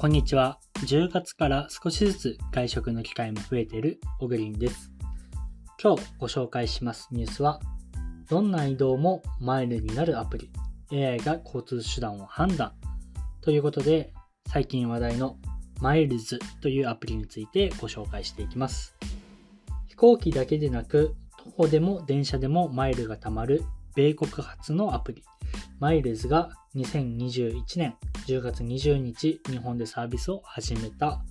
こんにちは。10月から少しずつ外食の機会も増えているオグリンです。今日ご紹介しますニュースは、どんな移動もマイルになるアプリ、AI が交通手段を判断ということで、最近話題のマイルズというアプリについてご紹介していきます。飛行機だけでなく、徒歩でも電車でもマイルが貯まる米国発のアプリ、マイルズが2021年10月20日、日本でサービスを始めた、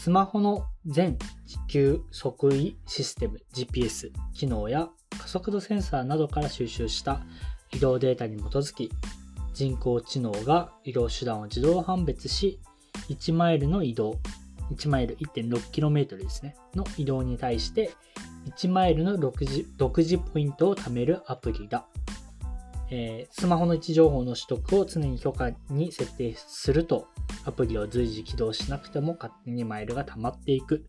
スマホの全地球測位システム GPS 機能や加速度センサーなどから収集した移動データに基づき、人工知能が移動手段を自動判別し、1マイルの移動、1マイル 1.6km ですね、の移動に対して、1マイルの独自ポイントを貯めるアプリだ。えースマホの位置情報の取得を常に許可に設定すると、アプリを随時起動しなくても勝手にマイルが溜まっていく。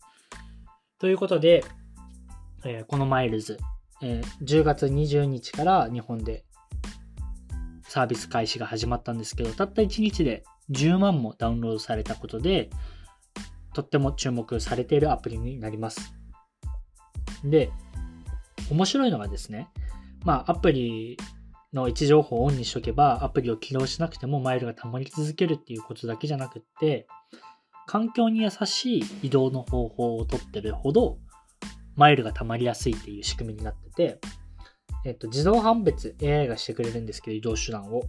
ということで、えーこのマイルズ、えー10月20日から日本でサービス開始が始まったんですけど、たった1日で10万もダウンロードされたことで、とっても注目されているアプリになります。で、面白いのがですね、まあアプリの位置情報をオンにしとけば、アプリを起動しなくてもマイルが溜まり続けるっていうことだけじゃなくって、環境に優しい移動の方法をとってるほど、マイルが溜まりやすいっていう仕組みになってて、えっと、自動判別 AI がしてくれるんですけど、移動手段を。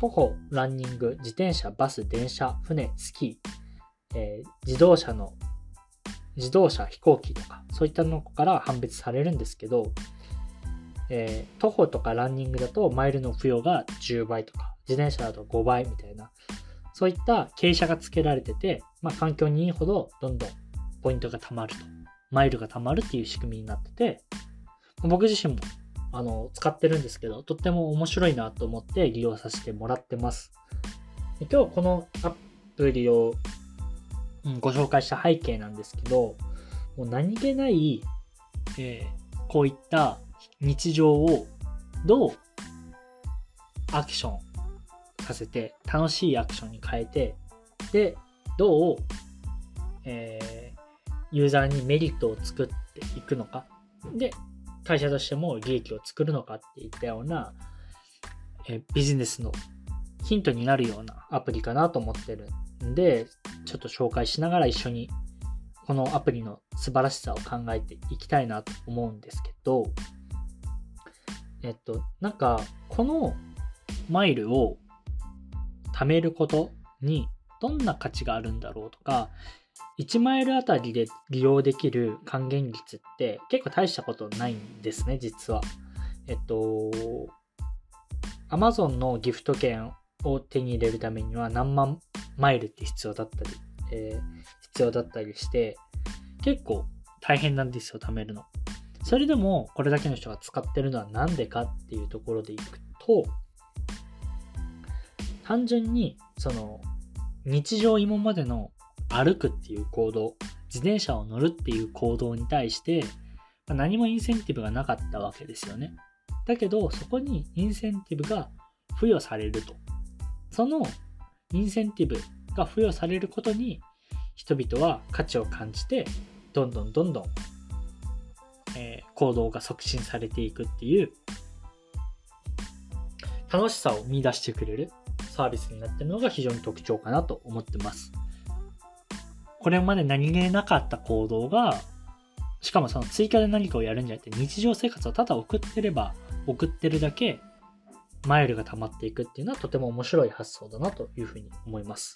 徒歩、ランニング、自転車、バス、電車、船、スキー、えー自動車の、自動車、飛行機とか、そういったのから判別されるんですけど、えー徒歩とかランニングだとマイルの付与が10倍とか、自転車だと5倍みたいな、そういった傾斜がつけられてて、まあ、環境にいいほどどんどんポイントが貯まると、マイルが貯まるっていう仕組みになってて、僕自身もあの使ってるんですけど、とっても面白いなと思って利用させてもらってます。今日このアプリを、ご紹介した背景なんですけど、もう何気ない、えーこういった日常をどうアクションさせて楽しいアクションに変えてでどう、えーユーザーにメリットを作っていくのか。で会社としても利益を作るのかっていったような、えービジネスのヒントになるようなアプリかなと思ってるんでちょっと紹介しながら一緒にこのアプリの素晴らしさを考えていきたいなと思うんですけど、えっと、なんか、このマイルを貯めることにどんな価値があるんだろうとか、1マイルあたりで利用できる還元率って結構大したことないんですね、実は。えっと、Amazon のギフト券を手に入れるためには何万マイルって必要だったり、えー必要だったりして、結構大変なんですよ、貯めるの。それでも、これだけの人が使ってるのは何でかっていうところでいくと、単純に、その、日常今までの歩くっていう行動、自転車を乗るっていう行動に対して、何もインセンティブがなかったわけですよね。だけど、そこにインセンティブが付与されると。そのインセンティブが付与されることに、人々は価値を感じて、どんどんどんどん、行動が促進されていくっていう、楽しさを見出してくれるサービスになっているのが非常に特徴かなと思ってます。これまで何気なかった行動が、しかもその追加で何かをやるんじゃなくて、日常生活をただ送ってれば、送ってるだけ、マイルが溜まっていくっていうのはとても面白い発想だなというふうに思います。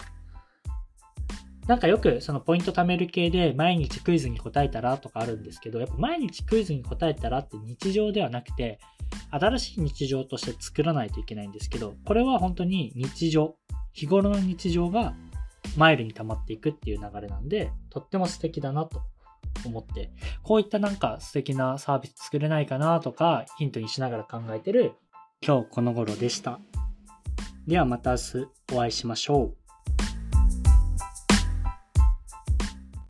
なんかよくそのポイント貯める系で毎日クイズに答えたらとかあるんですけど、やっぱ毎日クイズに答えたらって日常ではなくて、新しい日常として作らないといけないんですけど、これは本当に日常、日頃の日常がマイルに溜まっていくっていう流れなんで、とっても素敵だなと思って、こういったなんか素敵なサービス作れないかなとか、ヒントにしながら考えてる今日この頃でした。ではまた明日お会いしましょう。